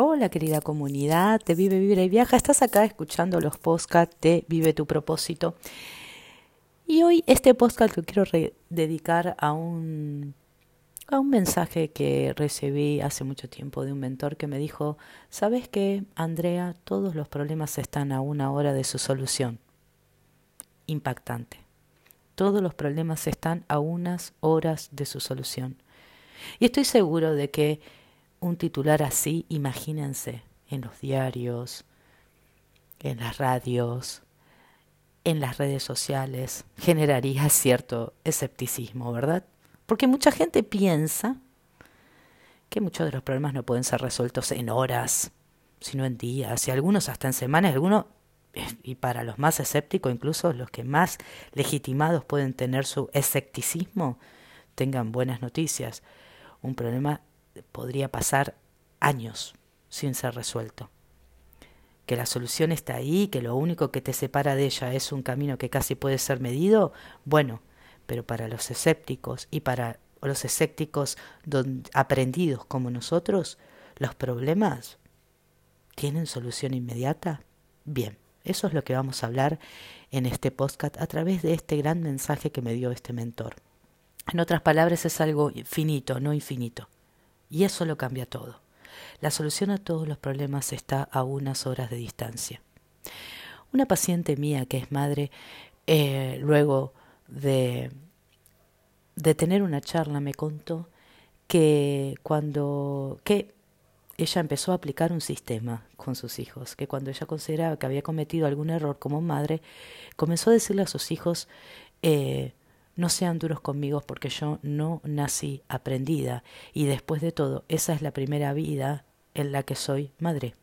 Hola querida comunidad de Vive, Vibra y Viaja, estás acá escuchando los podcasts de Vive tu propósito. Y hoy este podcast lo quiero dedicar a un, a un mensaje que recibí hace mucho tiempo de un mentor que me dijo, ¿sabes qué, Andrea? Todos los problemas están a una hora de su solución. Impactante. Todos los problemas están a unas horas de su solución. Y estoy seguro de que un titular así, imagínense, en los diarios, en las radios, en las redes sociales, generaría cierto escepticismo, ¿verdad? Porque mucha gente piensa que muchos de los problemas no pueden ser resueltos en horas, sino en días, y algunos hasta en semanas, algunos, y para los más escépticos, incluso los que más legitimados pueden tener su escepticismo, tengan buenas noticias. Un problema podría pasar años sin ser resuelto. Que la solución está ahí, que lo único que te separa de ella es un camino que casi puede ser medido, bueno, pero para los escépticos y para los escépticos aprendidos como nosotros, los problemas tienen solución inmediata. Bien, eso es lo que vamos a hablar en este podcast a través de este gran mensaje que me dio este mentor. En otras palabras, es algo finito, no infinito. Y eso lo cambia todo. La solución a todos los problemas está a unas horas de distancia. Una paciente mía que es madre, eh, luego de, de tener una charla, me contó que cuando que ella empezó a aplicar un sistema con sus hijos, que cuando ella consideraba que había cometido algún error como madre, comenzó a decirle a sus hijos eh, no sean duros conmigo porque yo no nací aprendida y después de todo, esa es la primera vida en la que soy madre.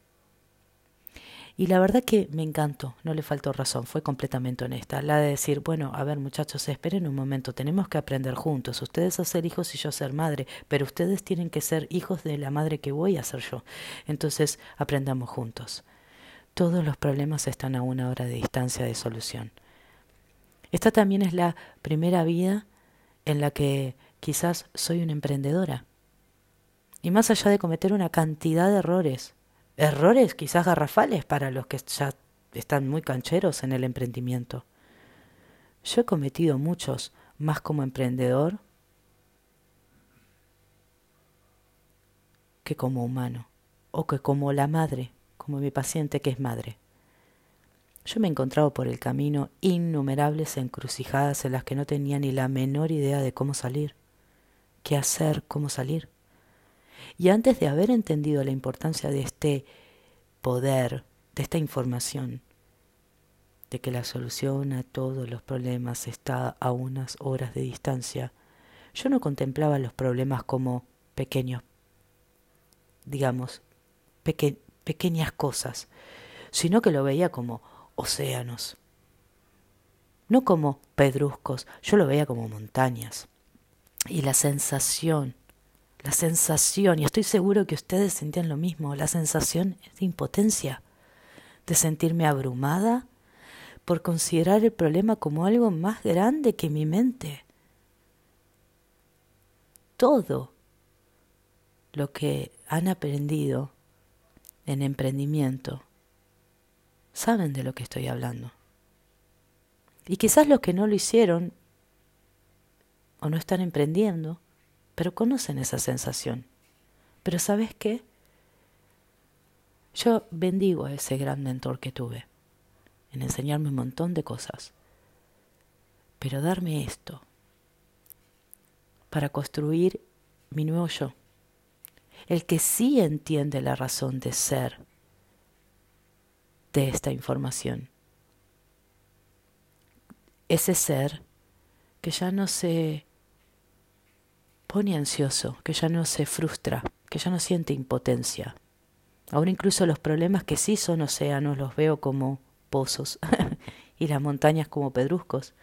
Y la verdad que me encantó, no le faltó razón, fue completamente honesta. La de decir, bueno, a ver muchachos, esperen un momento, tenemos que aprender juntos, ustedes a ser hijos y yo a ser madre, pero ustedes tienen que ser hijos de la madre que voy a ser yo. Entonces, aprendamos juntos. Todos los problemas están a una hora de distancia de solución. Esta también es la primera vida en la que quizás soy una emprendedora. Y más allá de cometer una cantidad de errores, errores quizás garrafales para los que ya están muy cancheros en el emprendimiento, yo he cometido muchos más como emprendedor que como humano, o que como la madre, como mi paciente que es madre. Yo me he encontrado por el camino innumerables encrucijadas en las que no tenía ni la menor idea de cómo salir, qué hacer, cómo salir. Y antes de haber entendido la importancia de este poder, de esta información, de que la solución a todos los problemas está a unas horas de distancia, yo no contemplaba los problemas como pequeños, digamos, pequeñas cosas, sino que lo veía como océanos. No como pedruscos, yo lo veía como montañas. Y la sensación, la sensación, y estoy seguro que ustedes sentían lo mismo, la sensación de impotencia, de sentirme abrumada por considerar el problema como algo más grande que mi mente. Todo lo que han aprendido en emprendimiento saben de lo que estoy hablando. Y quizás los que no lo hicieron o no están emprendiendo, pero conocen esa sensación. Pero ¿sabes qué? Yo bendigo a ese gran mentor que tuve en enseñarme un montón de cosas. Pero darme esto para construir mi nuevo yo. El que sí entiende la razón de ser de esta información. Ese ser que ya no se pone ansioso, que ya no se frustra, que ya no siente impotencia. Ahora incluso los problemas que sí son océanos los veo como pozos y las montañas como pedruscos.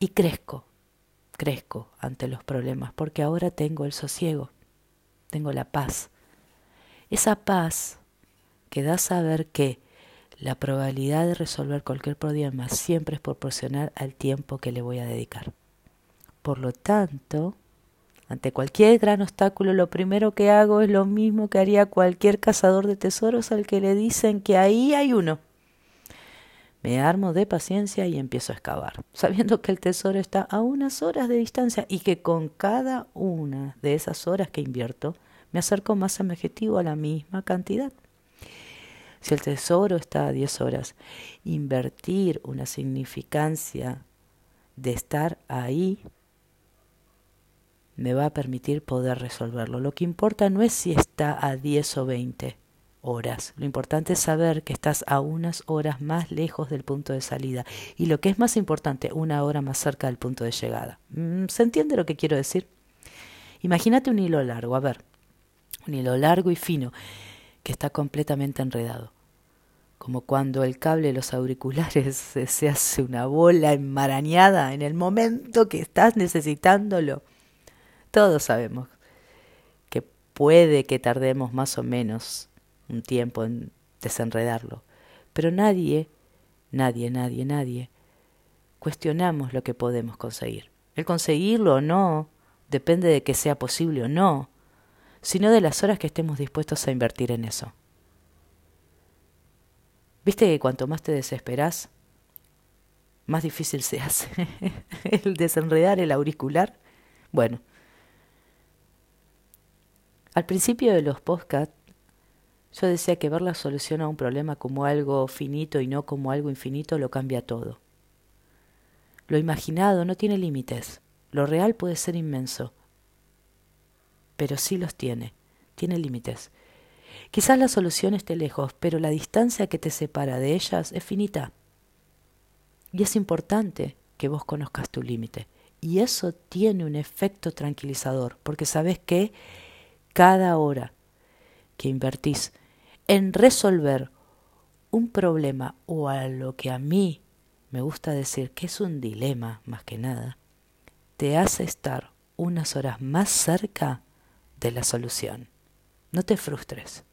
Y crezco, crezco ante los problemas, porque ahora tengo el sosiego, tengo la paz. Esa paz que da saber que la probabilidad de resolver cualquier problema siempre es proporcional al tiempo que le voy a dedicar. Por lo tanto, Ante cualquier gran obstáculo, lo primero que hago es lo mismo que haría cualquier cazador de tesoros al que le dicen que ahí hay uno. Me armo de paciencia y empiezo a excavar, sabiendo que el tesoro está a unas horas de distancia y que con cada una de esas horas que invierto, me acerco más a mi objetivo a la misma cantidad. Si el tesoro está a 10 horas, invertir una significancia de estar ahí me va a permitir poder resolverlo. Lo que importa no es si está a 10 o 20 horas. Lo importante es saber que estás a unas horas más lejos del punto de salida. Y lo que es más importante, una hora más cerca del punto de llegada. Mm, ¿Se entiende lo que quiero decir? Imagínate un hilo largo, a ver, un hilo largo y fino que está completamente enredado como cuando el cable de los auriculares se, hace una bola enmarañada en el momento que estás necesitándolo. Todos sabemos que puede que tardemos más o menos un tiempo en desenredarlo, pero nadie, nadie, nadie, nadie cuestionamos lo que podemos conseguir. El conseguirlo o no depende de que sea posible o no, sino de las horas que estemos dispuestos a invertir en eso. ¿Viste que cuanto más te desesperas, más difícil se hace el desenredar el auricular? Bueno, al principio de los podcasts, yo decía que ver la solución a un problema como algo finito y no como algo infinito lo cambia todo. Lo imaginado no tiene límites, lo real puede ser inmenso, pero sí los tiene, tiene límites. Quizás la solución esté lejos, pero la distancia que te separa de ellas es finita. Y es importante que vos conozcas tu límite. Y eso tiene un efecto tranquilizador, porque sabes que cada hora que invertís en resolver un problema o a lo que a mí me gusta decir que es un dilema más que nada, te hace estar unas horas más cerca de la solución. No te frustres.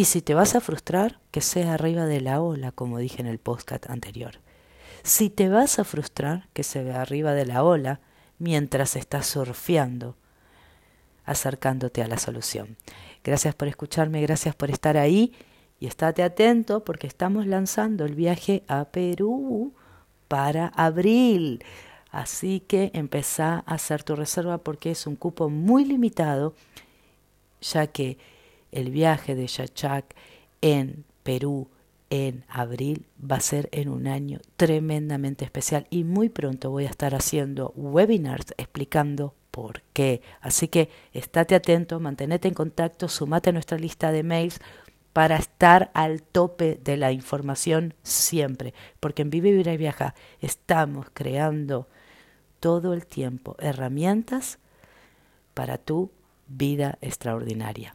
Y si te vas a frustrar, que sea arriba de la ola, como dije en el podcast anterior. Si te vas a frustrar, que se vea arriba de la ola mientras estás surfeando, acercándote a la solución. Gracias por escucharme, gracias por estar ahí y estate atento porque estamos lanzando el viaje a Perú para abril. Así que empezá a hacer tu reserva porque es un cupo muy limitado ya que el viaje de Yachak en Perú en abril va a ser en un año tremendamente especial y muy pronto voy a estar haciendo webinars explicando por qué. Así que estate atento, mantenete en contacto, sumate a nuestra lista de mails para estar al tope de la información siempre, porque en Vive, Vivir y Viaja estamos creando todo el tiempo herramientas para tu vida extraordinaria.